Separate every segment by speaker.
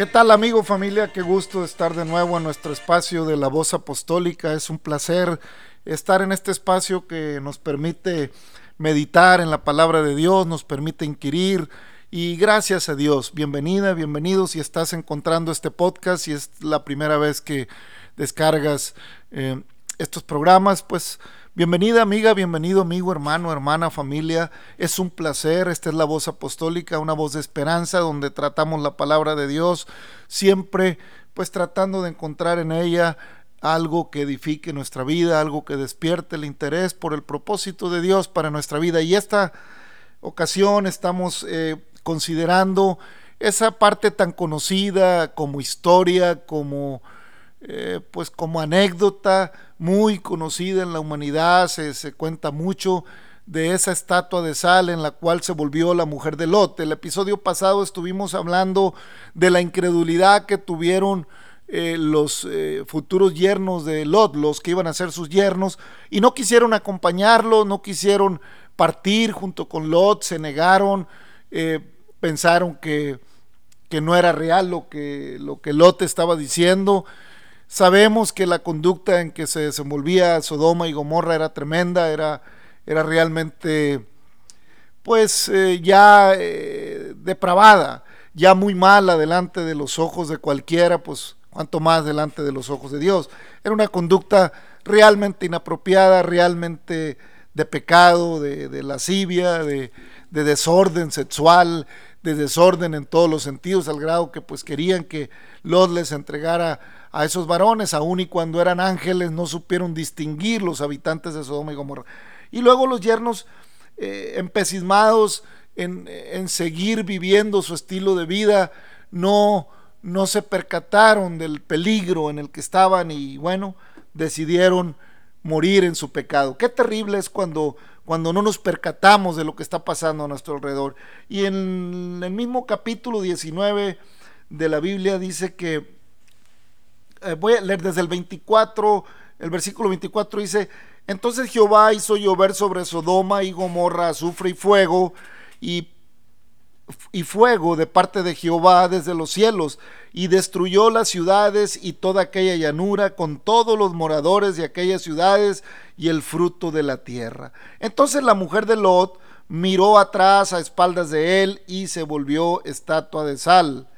Speaker 1: ¿Qué tal amigo, familia? Qué gusto estar de nuevo en nuestro espacio de la voz apostólica. Es un placer estar en este espacio que nos permite meditar en la palabra de Dios, nos permite inquirir y gracias a Dios. Bienvenida, bienvenido si estás encontrando este podcast, si es la primera vez que descargas eh, estos programas, pues bienvenida amiga, bienvenido amigo, hermano, hermana, familia. Es un placer, esta es la voz apostólica, una voz de esperanza donde tratamos la palabra de Dios, siempre pues tratando de encontrar en ella algo que edifique nuestra vida, algo que despierte el interés por el propósito de Dios para nuestra vida. Y esta ocasión estamos eh, considerando esa parte tan conocida como historia, como eh, pues como anécdota muy conocida en la humanidad, se, se, cuenta mucho de esa estatua de sal en la cual se volvió la mujer de Lot. El episodio pasado estuvimos hablando de la incredulidad que tuvieron eh, los eh, futuros yernos de Lot, los que iban a ser sus yernos, y no quisieron acompañarlo, no quisieron partir junto con Lot, se negaron, eh, pensaron que, que, no era real lo que, lo que Lot estaba diciendo. Sabemos que la conducta en que se desenvolvía Sodoma y Gomorra era tremenda, era, era realmente pues eh, ya eh, depravada, ya muy mala delante de los ojos de cualquiera, pues cuanto más delante de los ojos de Dios. Era una conducta realmente inapropiada, realmente de pecado, de, lascivia, de, desorden sexual, de desorden en todos los sentidos, al grado que pues querían que Lot les entregara a esos varones, aun y cuando eran ángeles no supieron distinguir los habitantes de Sodoma y Gomorra. Y luego los yernos eh, empecismados en, en, seguir viviendo su estilo de vida, no, no se percataron del peligro en el que estaban y bueno, decidieron morir en su pecado. Qué terrible es cuando, cuando no nos percatamos de lo que está pasando a nuestro alrededor. Y en el mismo capítulo 19 de la Biblia dice que, eh, voy a leer desde el 24, el versículo 24 dice, entonces Jehová hizo llover sobre Sodoma y Gomorra azufre y fuego y, y, fuego de parte de Jehová desde los cielos y destruyó las ciudades y toda aquella llanura con todos los moradores de aquellas ciudades y el fruto de la tierra. Entonces la mujer de Lot miró atrás a espaldas de él y se volvió estatua de sal.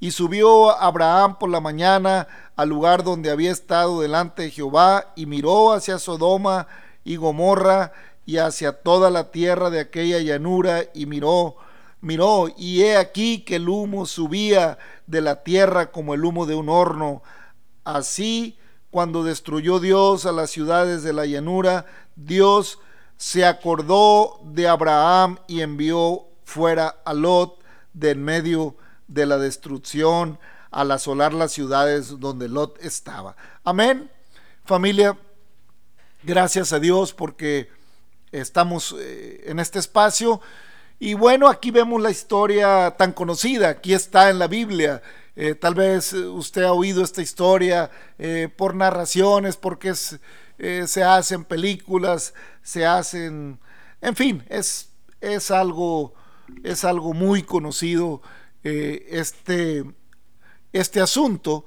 Speaker 1: Y subió Abraham por la mañana al lugar donde había estado delante de Jehová y miró hacia Sodoma y Gomorra y hacia toda la tierra de aquella llanura y miró, miró y he aquí que el humo subía de la tierra como el humo de un horno. Así cuando destruyó Dios a las ciudades de la llanura, Dios se acordó de Abraham y envió fuera a Lot de en medio de la destrucción al asolar las ciudades donde Lot estaba. Amén. Familia, gracias a Dios porque estamos eh, en este espacio. Y bueno, aquí vemos la historia tan conocida, aquí está en la Biblia. Eh, tal vez usted ha oído esta historia eh, por narraciones, porque eh, se hacen películas, se hacen, en fin, es, es, algo, es algo muy conocido este, este asunto,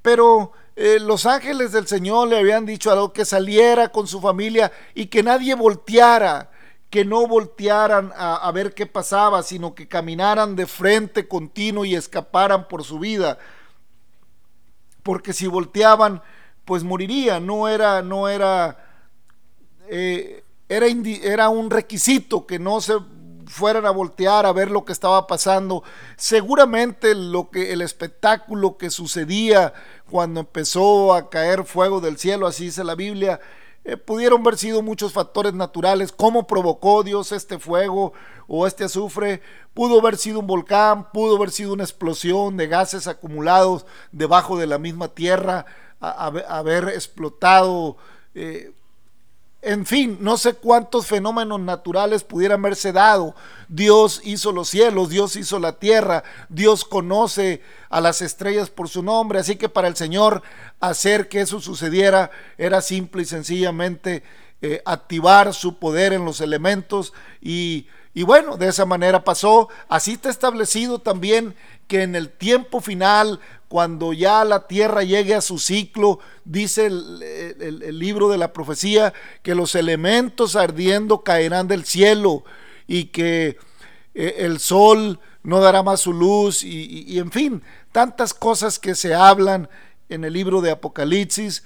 Speaker 1: pero eh, los ángeles del Señor le habían dicho a que saliera con su familia y que nadie volteara, que no voltearan a, ver qué pasaba, sino que caminaran de frente continuo y escaparan por su vida. Porque si volteaban, pues moriría. No era, no era, eh, era, era un requisito que no se fueran a voltear a ver lo que estaba pasando. Seguramente lo que el espectáculo que sucedía cuando empezó a caer fuego del cielo, así dice la Biblia, eh, pudieron haber sido muchos factores naturales, cómo provocó Dios este fuego o este azufre, pudo haber sido un volcán, pudo haber sido una explosión de gases acumulados debajo de la misma tierra, haber explotado. Eh, en fin, no sé cuántos fenómenos naturales pudieran haberse dado. Dios hizo los cielos, Dios hizo la tierra, Dios conoce a las estrellas por su nombre, así que para el Señor hacer que eso sucediera era simple y sencillamente eh, activar su poder en los elementos y, y bueno, de esa manera pasó. Así está establecido también que en el tiempo final cuando ya la tierra llegue a su ciclo, dice el, libro de la profecía, que los elementos ardiendo caerán del cielo y que eh, el sol no dará más su luz y, y en fin, tantas cosas que se hablan en el libro de Apocalipsis,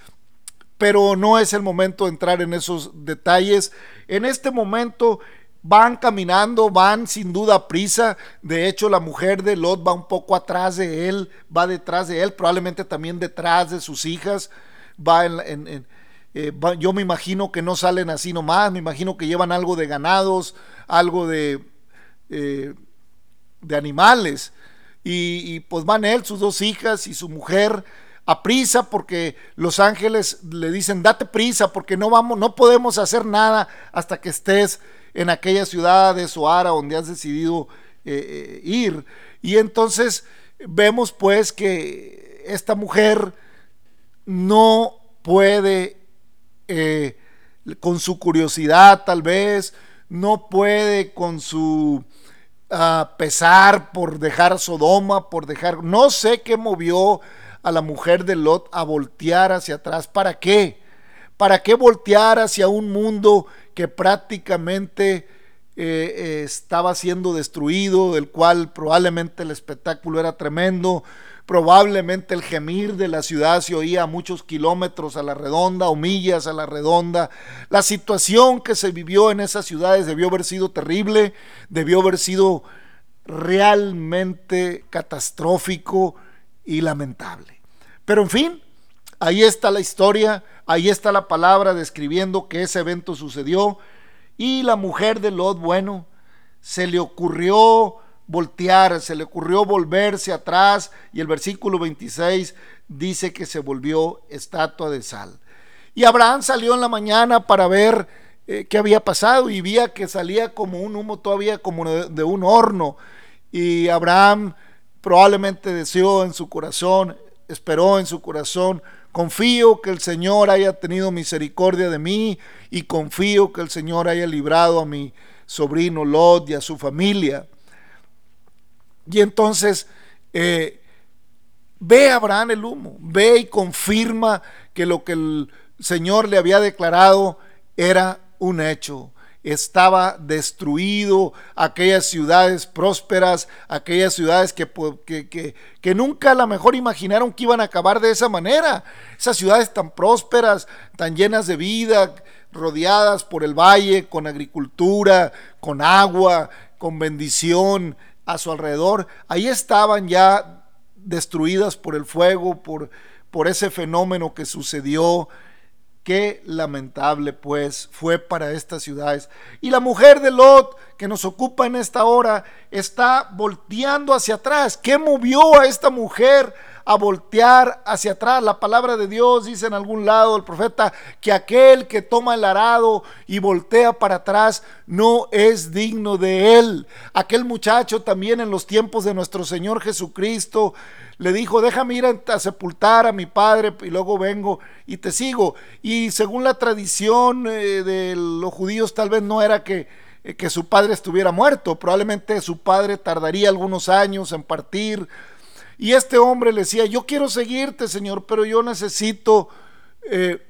Speaker 1: pero no es el momento de entrar en esos detalles. En este momento Van caminando, van sin duda a prisa. De hecho, la mujer de Lot va un poco atrás de él, va detrás de él, probablemente también detrás de sus hijas. Va en, eh, yo me imagino que no salen así nomás, me imagino que llevan algo de ganados, algo de, eh, de animales. Y, y, pues van él, sus dos hijas y su mujer a prisa porque los ángeles le dicen date prisa porque no vamos, no podemos hacer nada hasta que estés en aquellas ciudades o Ara donde has decidido eh, eh, ir. Y entonces vemos pues que esta mujer no puede, eh, con su curiosidad tal vez, no puede con su ah, pesar por dejar Sodoma, por dejar, no sé qué movió a la mujer de Lot a voltear hacia atrás. ¿Para qué? ¿Para qué voltear hacia un mundo que prácticamente eh, estaba siendo destruido, del cual probablemente el espectáculo era tremendo, probablemente el gemir de la ciudad se oía a muchos kilómetros a la redonda o millas a la redonda. La situación que se vivió en esas ciudades debió haber sido terrible, debió haber sido realmente catastrófico y lamentable. Pero en fin, ahí está la historia, Ahí está la palabra describiendo que ese evento sucedió. Y la mujer de Lot, bueno, se le ocurrió voltear, se le ocurrió volverse atrás y el versículo 26 dice que se volvió estatua de sal. Y Abraham salió en la mañana para ver eh, qué había pasado y vía que salía como un humo todavía como de un horno. Y Abraham probablemente deseó en su corazón, esperó en su corazón Confío que el Señor haya tenido misericordia de mí y confío que el Señor haya librado a mi sobrino Lot y a su familia. Y entonces eh, ve Abraham el humo, ve y confirma que lo que el Señor le había declarado era un hecho estaba destruido, aquellas ciudades prósperas, aquellas ciudades que, que, que, nunca a lo mejor imaginaron que iban a acabar de esa manera. Esas ciudades tan prósperas, tan llenas de vida, rodeadas por el valle, con agricultura, con agua, con bendición a su alrededor, ahí estaban ya destruidas por el fuego, por, por ese fenómeno que sucedió Qué lamentable pues fue para estas ciudades. Y la mujer de Lot que nos ocupa en esta hora está volteando hacia atrás. ¿Qué movió a esta mujer a voltear hacia atrás? La palabra de Dios dice en algún lado el profeta que aquel que toma el arado y voltea para atrás no es digno de él. Aquel muchacho también en los tiempos de nuestro Señor Jesucristo le dijo, déjame ir a, sepultar a mi padre y luego vengo y te sigo. Y según la tradición eh, de los judíos tal vez no era que, que su padre estuviera muerto, probablemente su padre tardaría algunos años en partir. Y este hombre le decía, yo quiero seguirte, Señor, pero yo necesito eh,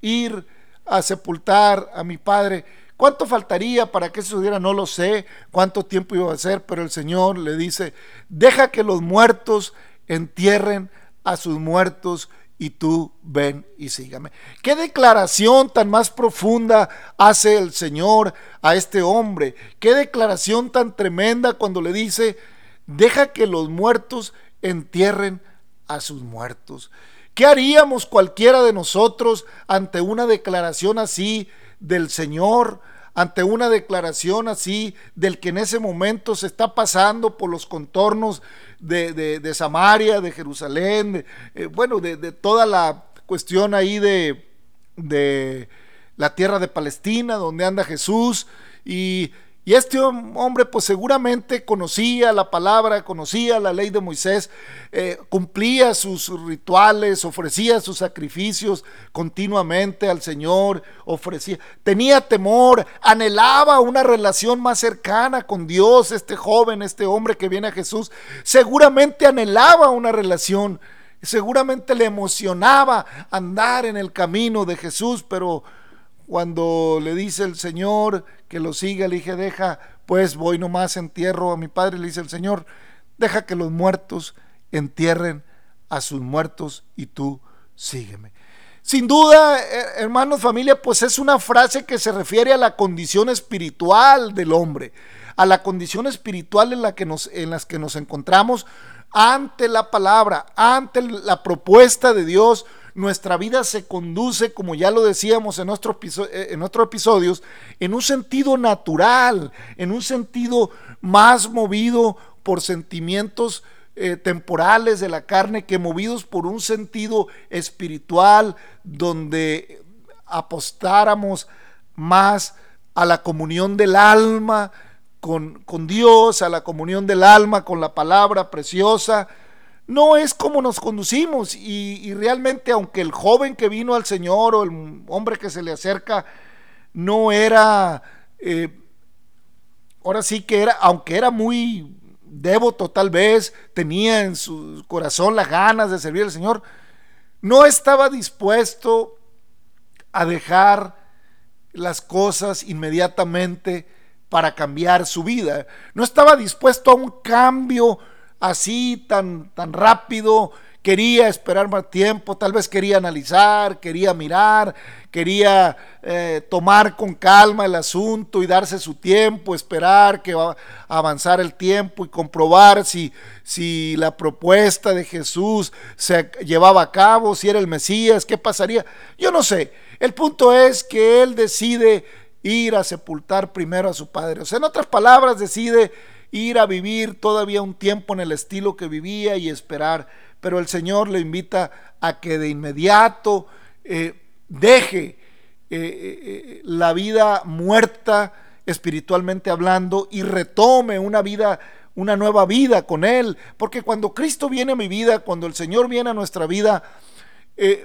Speaker 1: ir a sepultar a mi padre. ¿Cuánto faltaría para que eso sucediera? No lo sé. ¿Cuánto tiempo iba a ser? Pero el Señor le dice, deja que los muertos entierren a sus muertos y tú ven y sígame. ¿Qué declaración tan más profunda hace el Señor a este hombre? ¿Qué declaración tan tremenda cuando le dice, deja que los muertos entierren a sus muertos? ¿Qué haríamos cualquiera de nosotros ante una declaración así del Señor? Ante una declaración así del que en ese momento se está pasando por los contornos de, Samaria, de Jerusalén, eh, bueno, de, toda la cuestión ahí de, de la tierra de Palestina, donde anda Jesús, y y este hombre pues seguramente conocía la palabra, conocía la ley de Moisés, eh, cumplía sus rituales, ofrecía sus sacrificios continuamente al Señor, ofrecía, tenía temor, anhelaba una relación más cercana con Dios, este joven, este hombre que viene a Jesús, seguramente anhelaba una relación, seguramente le emocionaba andar en el camino de Jesús, pero cuando le dice el Señor que lo siga, le dije, deja, pues voy nomás, entierro a mi padre, le dice el Señor, deja que los muertos entierren a sus muertos y tú sígueme. Sin duda, hermanos, familia, pues es una frase que se refiere a la condición espiritual del hombre, a la condición espiritual en la que nos, en las que nos encontramos ante la palabra, ante la propuesta de Dios nuestra vida se conduce, como ya lo decíamos en, eh, en otros episodios, en un sentido natural, en un sentido más movido por sentimientos eh, temporales de la carne que movidos por un sentido espiritual donde apostáramos más a la comunión del alma con, con Dios, a la comunión del alma con la palabra preciosa, no es como nos conducimos y, realmente aunque el joven que vino al Señor o el hombre que se le acerca no era, eh, ahora sí que era, aunque era muy devoto tal vez, tenía en su corazón las ganas de servir al Señor, no estaba dispuesto a dejar las cosas inmediatamente para cambiar su vida. No estaba dispuesto a un cambio así tan, tan rápido, quería esperar más tiempo, tal vez quería analizar, quería mirar, quería eh, tomar con calma el asunto y darse su tiempo, esperar que va a avanzar el tiempo y comprobar si, si la propuesta de Jesús se llevaba a cabo, si era el Mesías, qué pasaría. Yo no sé. El punto es que él decide ir a sepultar primero a su padre. O sea, en otras palabras, decide ir a vivir todavía un tiempo en el estilo que vivía y esperar. Pero el Señor le invita a que de inmediato eh, deje eh, eh, la vida muerta espiritualmente hablando y retome una vida una nueva vida con Él, porque cuando Cristo viene a mi vida, cuando el Señor viene a nuestra vida,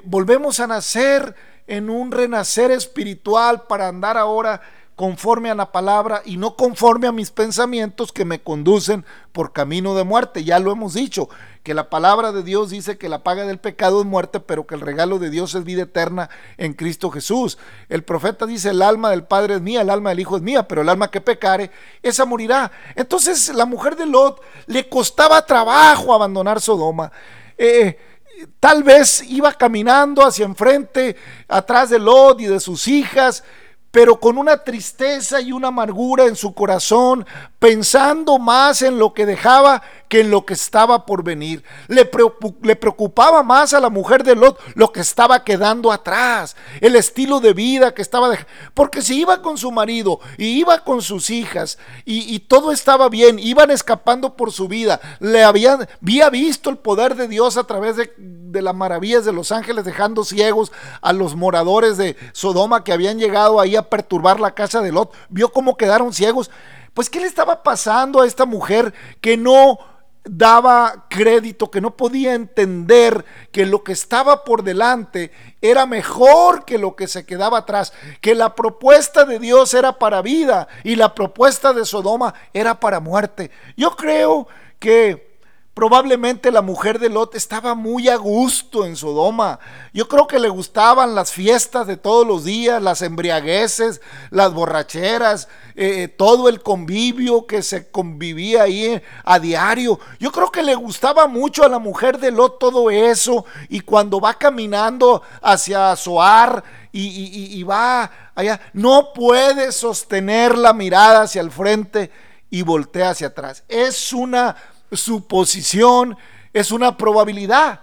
Speaker 1: volvemos a nacer en un renacer espiritual para andar ahora conforme a la palabra y no conforme a mis pensamientos que me conducen por camino de muerte. Ya lo hemos dicho, que la palabra de Dios dice que la paga del pecado es muerte, pero que el regalo de Dios es vida eterna en Cristo Jesús. El profeta dice, el alma del Padre es mía, el alma del Hijo es mía, pero el alma que pecare, esa morirá. Entonces la mujer de Lot le costaba trabajo abandonar Sodoma. Eh, tal vez iba caminando hacia enfrente, atrás de Lot y de sus hijas, pero con una tristeza y una amargura en su corazón, pensando más en lo que dejaba que en lo que estaba por venir. Le, preocupaba más a la mujer de Lot lo que estaba quedando atrás, el estilo de vida que estaba dejando. Porque si iba con su marido y iba con sus hijas y, todo estaba bien, iban escapando por su vida, le habían, había visto el poder de Dios a través de, de las maravillas de los ángeles dejando ciegos a los moradores de Sodoma que habían llegado ahí a perturbar la casa de Lot, vio cómo quedaron ciegos. Pues, ¿qué le estaba pasando a esta mujer que no daba crédito, que no podía entender que lo que estaba por delante era mejor que lo que se quedaba atrás, que la propuesta de Dios era para vida y la propuesta de Sodoma era para muerte. Yo creo que Probablemente la mujer de Lot estaba muy a gusto en Sodoma. Yo creo que le gustaban las fiestas de todos los días, las embriagueces, las borracheras, eh, todo el convivio que se convivía ahí a diario. Yo creo que le gustaba mucho a la mujer de Lot todo eso. Y cuando va caminando hacia Zoar y, y va allá, no puede sostener la mirada hacia el frente y voltea hacia atrás. Es una suposición, es una probabilidad.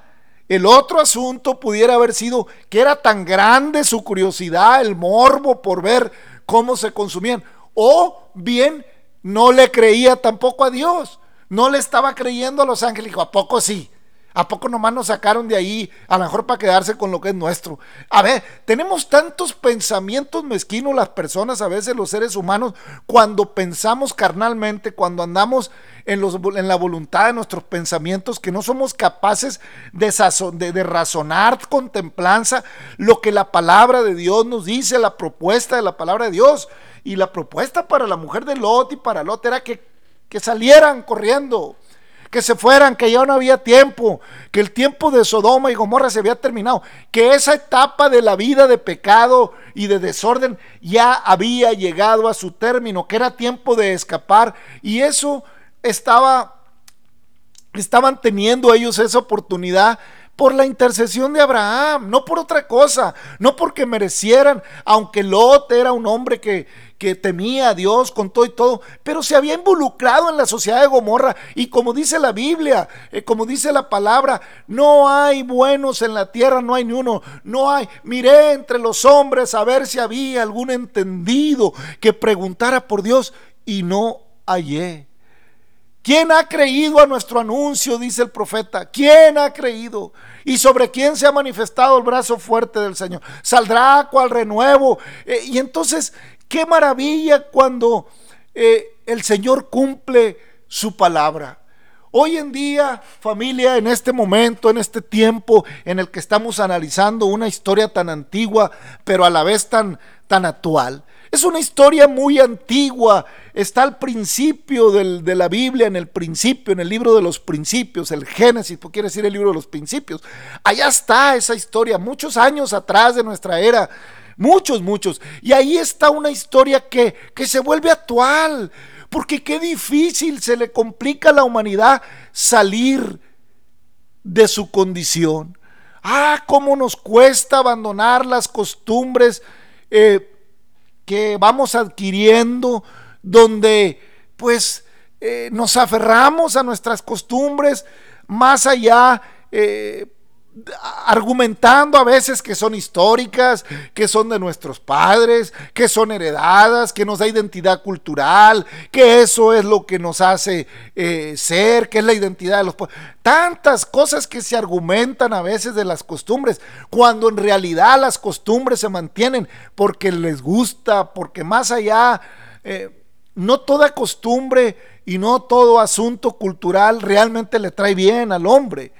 Speaker 1: El otro asunto pudiera haber sido que era tan grande su curiosidad, el morbo por ver cómo se consumían. O bien no le creía tampoco a Dios. No le estaba creyendo a los ángeles. Dijo, ¿a poco sí? ¿A poco nomás nos sacaron de ahí? A lo mejor para quedarse con lo que es nuestro. A ver, tenemos tantos pensamientos mezquinos las personas, a veces los seres humanos, cuando pensamos carnalmente, cuando andamos en, los, en la voluntad de nuestros pensamientos, que no somos capaces de, razonar con templanza lo que la palabra de Dios nos dice, la propuesta de la palabra de Dios. Y la propuesta para la mujer de Lot y para Lot era que salieran corriendo que se fueran, que ya no había tiempo, que el tiempo de Sodoma y Gomorra se había terminado, que esa etapa de la vida de pecado y de desorden ya había llegado a su término, que era tiempo de escapar y eso estaba estaban teniendo ellos esa oportunidad por la intercesión de Abraham, no por otra cosa, no porque merecieran, aunque Lot era un hombre que, que temía a Dios con todo y todo, pero se había involucrado en la sociedad de Gomorra y como dice la Biblia, eh, como dice la palabra, no hay buenos en la tierra, no hay ni uno, no hay, miré entre los hombres a ver si había algún entendido que preguntara por Dios y no hallé. ¿Quién ha creído a nuestro anuncio? Dice el profeta. ¿Quién ha creído? ¿Y sobre quién se ha manifestado el brazo fuerte del Señor? Saldrá cual renuevo. Eh, y entonces, qué maravilla cuando eh, el Señor cumple su palabra. Hoy en día, familia, en este momento, en este tiempo en el que estamos analizando una historia tan antigua, pero a la vez tan, tan actual, es una historia muy antigua, está al principio de la Biblia, en el principio, en el libro de los principios, el Génesis, porque quiere decir el libro de los principios. Allá está esa historia, muchos años atrás de nuestra era, muchos, muchos. Y ahí está una historia que, que se vuelve actual, porque qué difícil se le complica a la humanidad salir de su condición. Ah, cómo nos cuesta abandonar las costumbres. Eh, que vamos adquiriendo, donde pues eh, nos aferramos a nuestras costumbres más allá eh, argumentando a veces que son históricas, que son de nuestros padres, que son heredadas, que nos da identidad cultural, que eso es lo que nos hace eh, ser, que es la identidad de los Tantas cosas que se argumentan a veces de las costumbres, cuando en realidad las costumbres se mantienen porque les gusta, porque más allá, no toda costumbre y no todo asunto cultural realmente le trae bien al hombre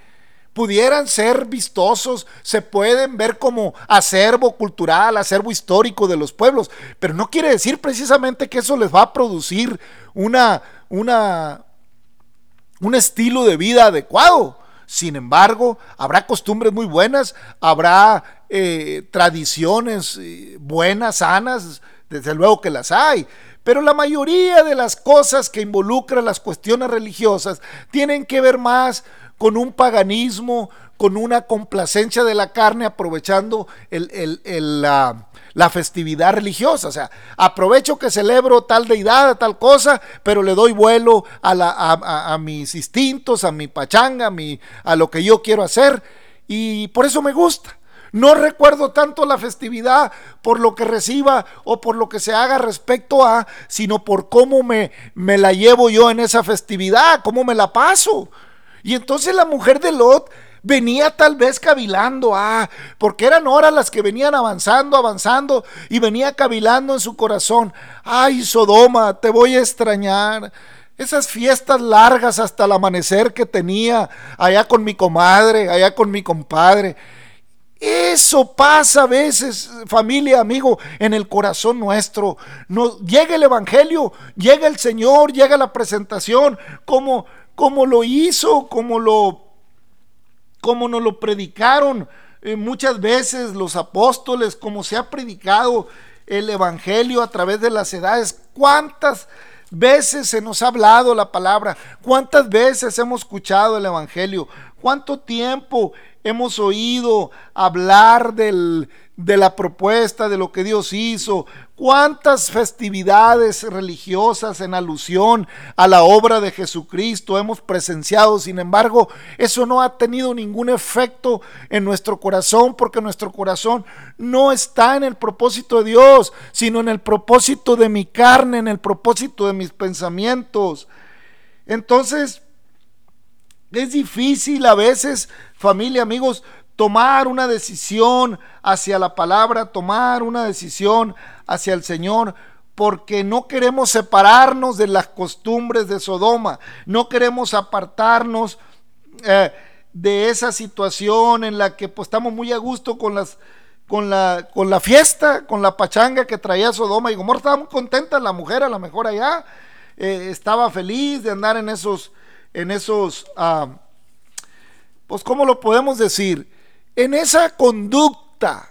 Speaker 1: pudieran ser vistosos, se pueden ver como acervo cultural, acervo histórico de los pueblos, pero no quiere decir precisamente que eso les va a producir una, un estilo de vida adecuado. Sin embargo, habrá costumbres muy buenas, habrá eh, tradiciones eh, buenas, sanas, desde luego que las hay, pero la mayoría de las cosas que involucran las cuestiones religiosas tienen que ver más con un paganismo, con una complacencia de la carne, aprovechando la, festividad religiosa. O sea, aprovecho que celebro tal deidad, tal cosa, pero le doy vuelo a, mis instintos, a mi pachanga, a, mi, a lo que yo quiero hacer, y por eso me gusta. No recuerdo tanto la festividad por lo que reciba o por lo que se haga respecto a, sino por cómo me, me la llevo yo en esa festividad, cómo me la paso. Y entonces la mujer de Lot venía tal vez cavilando, ah, porque eran horas las que venían avanzando, avanzando, y venía cavilando en su corazón, ay, Sodoma, te voy a extrañar. Esas fiestas largas hasta el amanecer que tenía allá con mi comadre, allá con mi compadre. Eso pasa a veces, familia, amigo, en el corazón nuestro. Llega el Evangelio, llega el Señor, llega la presentación, como como lo hizo, como lo, como nos lo predicaron eh, muchas veces los apóstoles, como se ha predicado el Evangelio a través de las edades. ¿Cuántas veces se nos ha hablado la palabra? ¿Cuántas veces hemos escuchado el Evangelio? ¿Cuánto tiempo hemos oído hablar del, de la propuesta, de lo que Dios hizo, cuántas festividades religiosas en alusión a la obra de Jesucristo hemos presenciado, sin embargo, eso no ha tenido ningún efecto en nuestro corazón, porque nuestro corazón no está en el propósito de Dios, sino en el propósito de mi carne, en el propósito de mis pensamientos. Entonces, es difícil a veces, familia, amigos, tomar una decisión hacia la palabra, tomar una decisión hacia el Señor, porque no queremos separarnos de las costumbres de Sodoma, no queremos apartarnos eh, de esa situación en la que pues, estamos muy a gusto con las con la, con la fiesta, con la pachanga que traía Sodoma y Gomorra. Estaba muy contenta la mujer, a lo mejor allá. Eh, estaba feliz de andar en esos, en esos, ah, pues, ¿cómo lo podemos decir? En esa conducta.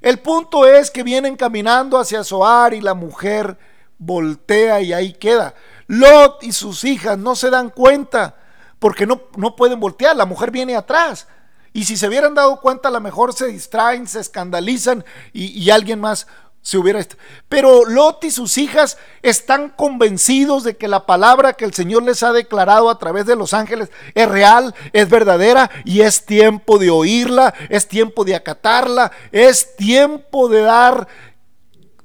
Speaker 1: El punto es que vienen caminando hacia Zoar y la mujer voltea y ahí queda. Lot y sus hijas no se dan cuenta porque no, no pueden voltear, la mujer viene atrás. Y si se hubieran dado cuenta, a lo mejor se distraen, se escandalizan y, y alguien más se hubiera... Pero Lot y sus hijas están convencidos de que la palabra que el Señor les ha declarado a través de los ángeles es real, es verdadera y es tiempo de oírla, es tiempo de acatarla, es tiempo de dar,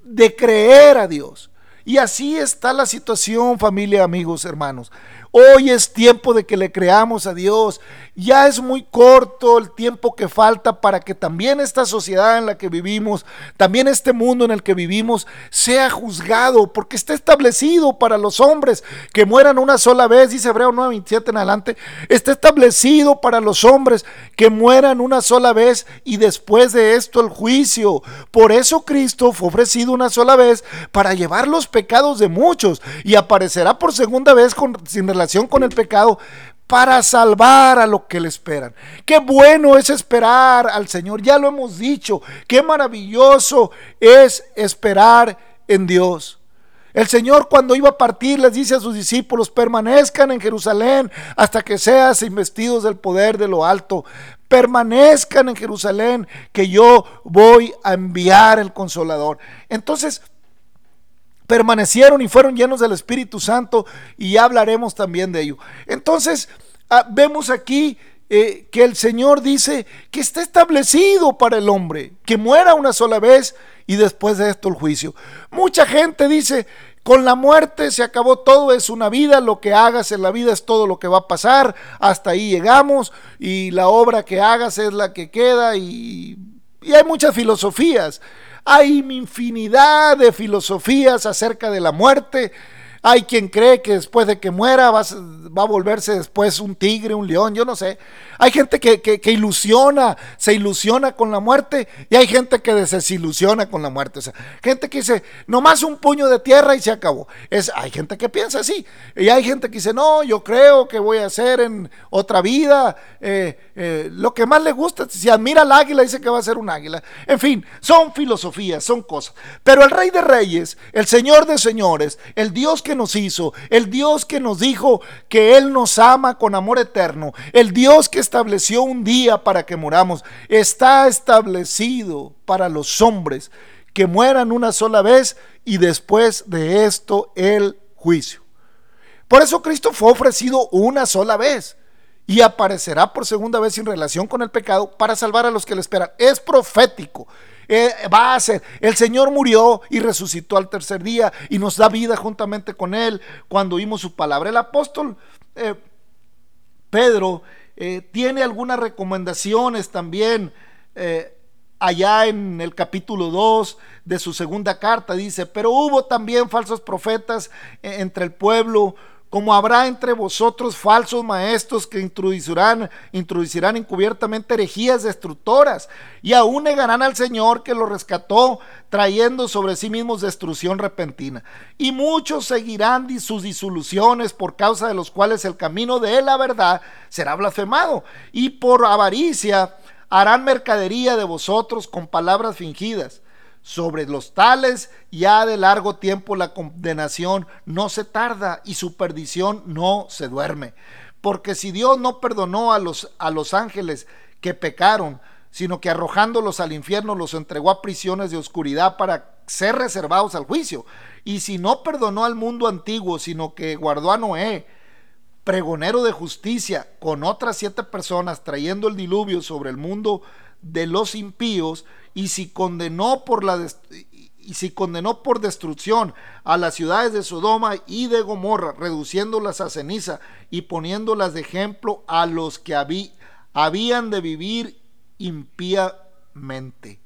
Speaker 1: de creer a Dios. Y así está la situación, familia, amigos, hermanos. Hoy es tiempo de que le creamos a Dios. Ya es muy corto el tiempo que falta para que también esta sociedad en la que vivimos, también este mundo en el que vivimos, sea juzgado, porque está establecido para los hombres que mueran una sola vez, dice Hebreo 9:27 en adelante, está establecido para los hombres que mueran una sola vez y después de esto el juicio. Por eso Cristo fue ofrecido una sola vez para llevar los pecados de muchos y aparecerá por segunda vez con, sin relación con el pecado para salvar a lo que le esperan. Qué bueno es esperar al Señor, ya lo hemos dicho, qué maravilloso es esperar en Dios. El Señor cuando iba a partir les dice a sus discípulos, permanezcan en Jerusalén hasta que seas investidos del poder de lo alto. Permanezcan en Jerusalén que yo voy a enviar el consolador. Entonces, permanecieron y fueron llenos del Espíritu Santo y ya hablaremos también de ello. Entonces, ah, vemos aquí eh, que el Señor dice que está establecido para el hombre, que muera una sola vez y después de esto el juicio. Mucha gente dice, con la muerte se acabó todo, es una vida, lo que hagas en la vida es todo lo que va a pasar, hasta ahí llegamos y la obra que hagas es la que queda y, y hay muchas filosofías. Hay infinidad de filosofías acerca de la muerte. Hay quien cree que después de que muera va, va, a volverse después un tigre, un león, yo no sé. Hay gente que, que, ilusiona, se ilusiona con la muerte y hay gente que desilusiona con la muerte. Gente que dice, nomás un puño de tierra y se acabó. Es, hay gente que piensa así. Y hay gente que dice, no, yo creo que voy a hacer en otra vida eh, eh, lo que más le gusta. Si admira al águila, dice que va a ser un águila. En fin, son filosofías, son cosas. Pero el rey de reyes, el señor de señores, el Dios que nos hizo, el Dios que nos dijo que Él nos ama con amor eterno, el Dios que estableció un día para que muramos, está establecido para los hombres que mueran una sola vez y después de esto el juicio. Por eso Cristo fue ofrecido una sola vez y aparecerá por segunda vez en relación con el pecado para salvar a los que le esperan. Es profético. Eh, va a ser. El Señor murió y resucitó al tercer día y nos da vida juntamente con Él cuando oímos su palabra. El apóstol eh, Pedro eh, tiene algunas recomendaciones también allá en el capítulo 2 de su segunda carta. Dice, pero hubo también falsos profetas entre el pueblo como habrá entre vosotros falsos maestros que introducirán, introducirán encubiertamente herejías destructoras, y aún negarán al Señor que lo rescató, trayendo sobre sí mismos destrucción repentina. Y muchos seguirán sus disoluciones, por causa de los cuales el camino de la verdad será blasfemado, y por avaricia harán mercadería de vosotros con palabras fingidas sobre los tales ya de largo tiempo la condenación no se tarda y su perdición no se duerme. Porque si Dios no perdonó a los, a los ángeles que pecaron, sino que arrojándolos al infierno los entregó a prisiones de oscuridad para ser reservados al juicio. Y si no perdonó al mundo antiguo, sino que guardó a Noé, pregonero de justicia, con otras siete personas, trayendo el diluvio sobre el mundo de los impíos, y si condenó por la y si condenó por destrucción a las ciudades de Sodoma y de Gomorra, reduciéndolas a ceniza y poniéndolas de ejemplo a los que habían de vivir impíamente.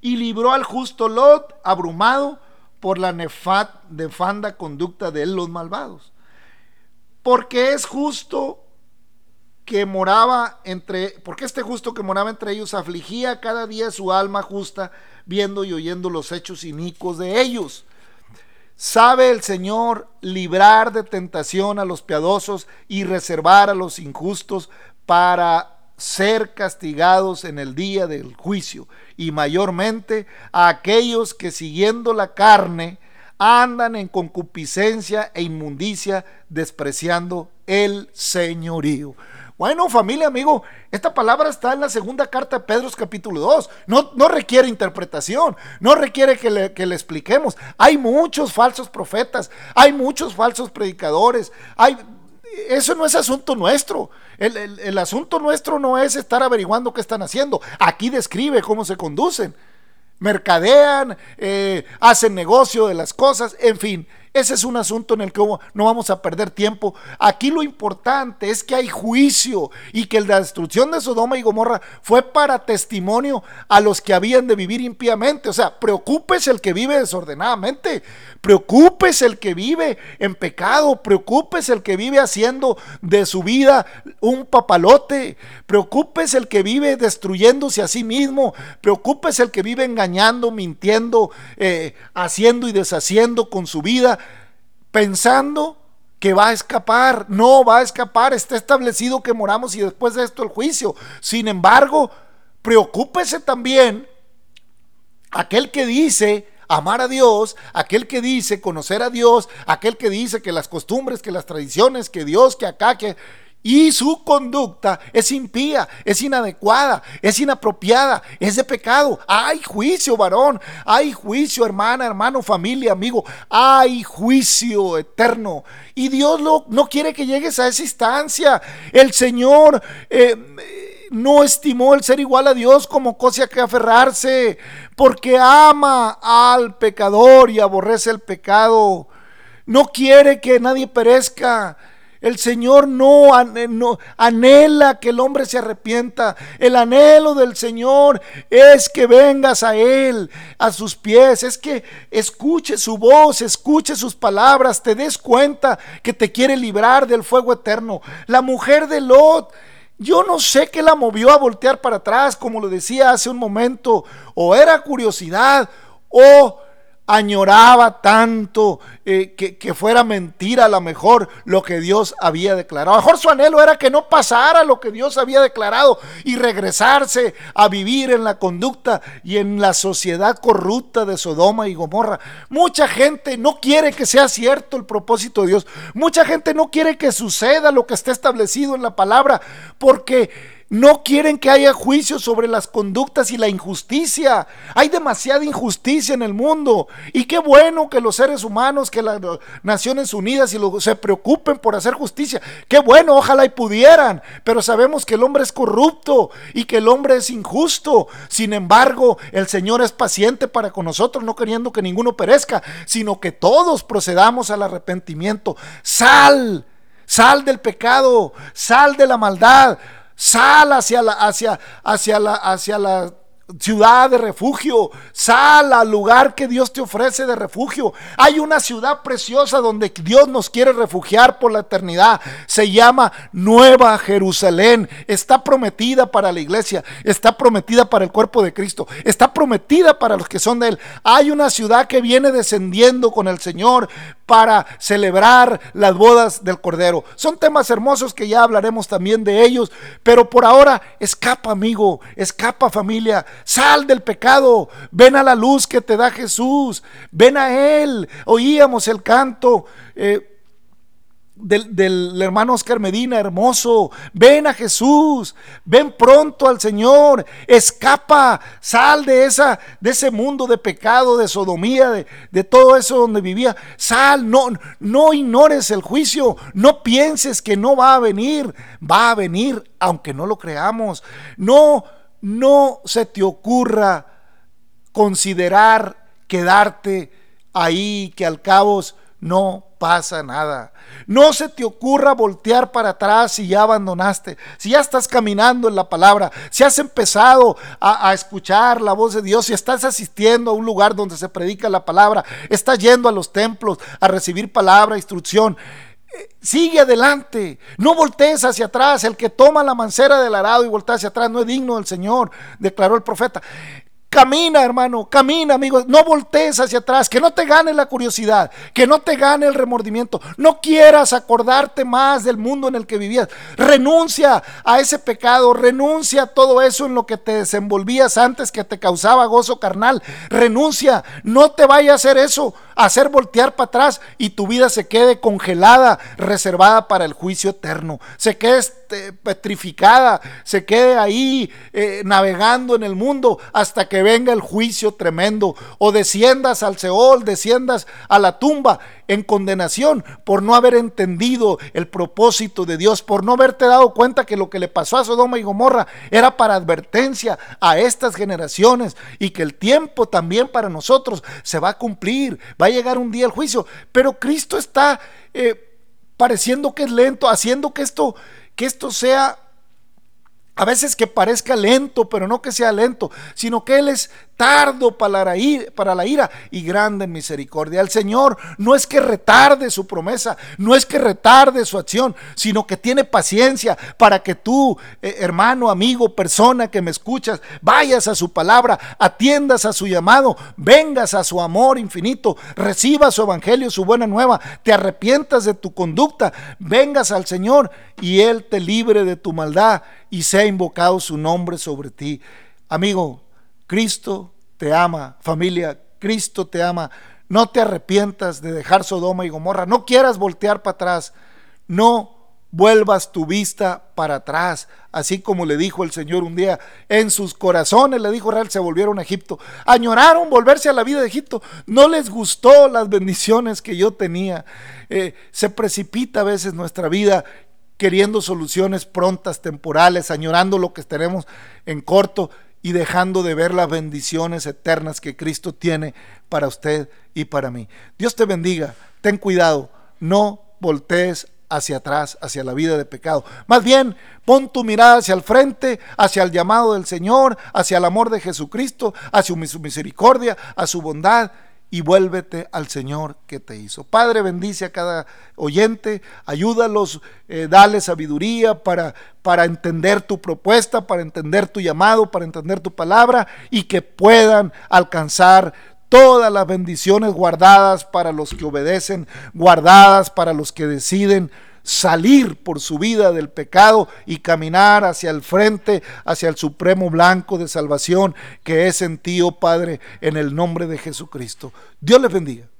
Speaker 1: Y libró al justo Lot, abrumado por la nefanda conducta de los malvados. Porque es justo que moraba entre, porque este justo que moraba entre ellos afligía cada día su alma justa, viendo y oyendo los hechos inicuos de ellos. Sabe el Señor librar de tentación a los piadosos y reservar a los injustos para ser castigados en el día del juicio, y mayormente a aquellos que siguiendo la carne andan en concupiscencia e inmundicia, despreciando el señorío. Bueno, familia, amigo, esta palabra está en la segunda carta de Pedro capítulo 2. No, no requiere interpretación, no requiere que le, que le, expliquemos. Hay muchos falsos profetas, hay muchos falsos predicadores, hay... Eso no es asunto nuestro. El, el asunto nuestro no es estar averiguando qué están haciendo. Aquí describe cómo se conducen. Mercadean, eh, hacen negocio de las cosas, en fin. Ese es un asunto en el que no vamos a perder tiempo. Aquí lo importante es que hay juicio y que la destrucción de Sodoma y Gomorra fue para testimonio a los que habían de vivir impíamente. O sea, preocúpese el que vive desordenadamente, preocúpese el que vive en pecado, preocúpese el que vive haciendo de su vida un papalote, preocúpese el que vive destruyéndose a sí mismo, preocúpese el que vive engañando, mintiendo, eh, haciendo y deshaciendo con su vida pensando que va a escapar. No va a escapar. Está establecido que moramos y después de esto el juicio. Sin embargo, preocúpese también aquel que dice amar a Dios, aquel que dice conocer a Dios, aquel que dice que las costumbres, que las tradiciones, que Dios, que acá, que y su conducta es impía, es inadecuada, es inapropiada, es de pecado. Hay juicio, varón, hay juicio, hermana, hermano, familia, amigo, hay juicio eterno. Y Dios no quiere que llegues a esa instancia. El Señor... Eh, no estimó el ser igual a Dios como cosa que aferrarse, porque ama al pecador y aborrece el pecado. No quiere que nadie perezca, el Señor no, no, anhela que el hombre se arrepienta. El anhelo del Señor es que vengas a Él, a sus pies. Es que escuche su voz, escuche sus palabras, te des cuenta que te quiere librar del fuego eterno. La mujer de Lot. Yo no sé qué la movió a voltear para atrás, como lo decía hace un momento, o era curiosidad, o añoraba tanto eh, que, fuera mentira a lo mejor lo que Dios había declarado. A lo mejor su anhelo era que no pasara lo que Dios había declarado y regresarse a vivir en la conducta y en la sociedad corrupta de Sodoma y Gomorra. Mucha gente no quiere que sea cierto el propósito de Dios. Mucha gente no quiere que suceda lo que está establecido en la palabra porque no quieren que haya juicio sobre las conductas y la injusticia. Hay demasiada injusticia en el mundo. Y qué bueno que los seres humanos, que las Naciones Unidas y se preocupen por hacer justicia. Qué bueno, ojalá y pudieran. Pero sabemos que el hombre es corrupto y que el hombre es injusto. Sin embargo, el Señor es paciente para con nosotros, no queriendo que ninguno perezca, sino que todos procedamos al arrepentimiento. Sal, sal del pecado, sal de la maldad Sal hacia la, hacia, hacia la, hacia la ciudad de refugio. Sal al lugar que Dios te ofrece de refugio. Hay una ciudad preciosa donde Dios nos quiere refugiar por la eternidad. Se llama Nueva Jerusalén. Está prometida para la iglesia. Está prometida para el cuerpo de Cristo. Está prometida para los que son de Él. Hay una ciudad que viene descendiendo con el Señor para celebrar las bodas del Cordero. Son temas hermosos que ya hablaremos también de ellos. Pero por ahora, escapa amigo. Escapa familia Sal del pecado, ven a la luz que te da Jesús, ven a Él. Oíamos el canto. Eh, del, hermano Oscar Medina, hermoso. Ven a Jesús, ven pronto al Señor, escapa, sal de, esa, de ese mundo de pecado, de sodomía, de, de todo eso donde vivía. Sal, no, no ignores el juicio, no pienses que no va a venir, va a venir, aunque no lo creamos. No no se te ocurra considerar quedarte ahí, que al cabo no pasa nada. No se te ocurra voltear para atrás si ya abandonaste, si ya estás caminando en la palabra, si has empezado a, a, escuchar la voz de Dios, si estás asistiendo a un lugar donde se predica la palabra, estás yendo a los templos a recibir palabra, instrucción. Sigue adelante, no voltees hacia atrás. El que toma la mancera del arado y voltea hacia atrás no es digno del Señor, declaró el profeta. Camina, hermano, camina, amigo. No voltees hacia atrás, que no te gane la curiosidad, que no te gane el remordimiento. No quieras acordarte más del mundo en el que vivías. Renuncia a ese pecado, renuncia a todo eso en lo que te desenvolvías antes que te causaba gozo carnal. Renuncia, no te vaya a hacer eso, hacer voltear para atrás y tu vida se quede congelada, reservada para el juicio eterno. Se quede este, petrificada, se quede ahí eh, navegando en el mundo hasta que venga el juicio tremendo, o desciendas al Seol, desciendas a la tumba en condenación por no haber entendido el propósito de Dios, por no haberte dado cuenta que lo que le pasó a Sodoma y Gomorra era para advertencia a estas generaciones y que el tiempo también para nosotros se va a cumplir, va a llegar un día el juicio, pero Cristo está eh, pareciendo que es lento, haciendo que esto, que esto sea a veces que parezca lento, pero no que sea lento, sino que Él es tardo para la, ira, y grande misericordia. El Señor no es que retarde su promesa, no es que retarde su acción, sino que tiene paciencia para que tú, eh, hermano, amigo, persona que me escuchas, vayas a su palabra, atiendas a su llamado, vengas a su amor infinito, recibas su evangelio, su buena nueva, te arrepientas de tu conducta, vengas al Señor y Él te libre de tu maldad y sea invocado su nombre sobre ti. Amigo, Cristo te ama, familia, Cristo te ama. No te arrepientas de dejar Sodoma y Gomorra, no quieras voltear para atrás, no vuelvas tu vista para atrás, así como le dijo el Señor un día, en sus corazones, le dijo Israel, se volvieron a Egipto, añoraron volverse a la vida de Egipto, no les gustó las bendiciones que yo tenía, eh, se precipita a veces nuestra vida queriendo soluciones prontas, temporales, añorando lo que tenemos en corto y dejando de ver las bendiciones eternas que Cristo tiene para usted y para mí. Dios te bendiga, ten cuidado, no voltees hacia atrás, hacia la vida de pecado. Más bien, pon tu mirada hacia el frente, hacia el llamado del Señor, hacia el amor de Jesucristo, hacia su misericordia, a su bondad y vuélvete al Señor que te hizo. Padre, bendice a cada oyente, ayúdalos, eh, dale sabiduría para, para entender tu propuesta, para entender tu llamado, para entender tu palabra y que puedan alcanzar todas las bendiciones guardadas para los que obedecen, guardadas para los que deciden salir por su vida del pecado y caminar hacia el frente, hacia el supremo blanco de salvación que es en ti, oh Padre, en el nombre de Jesucristo. Dios les bendiga.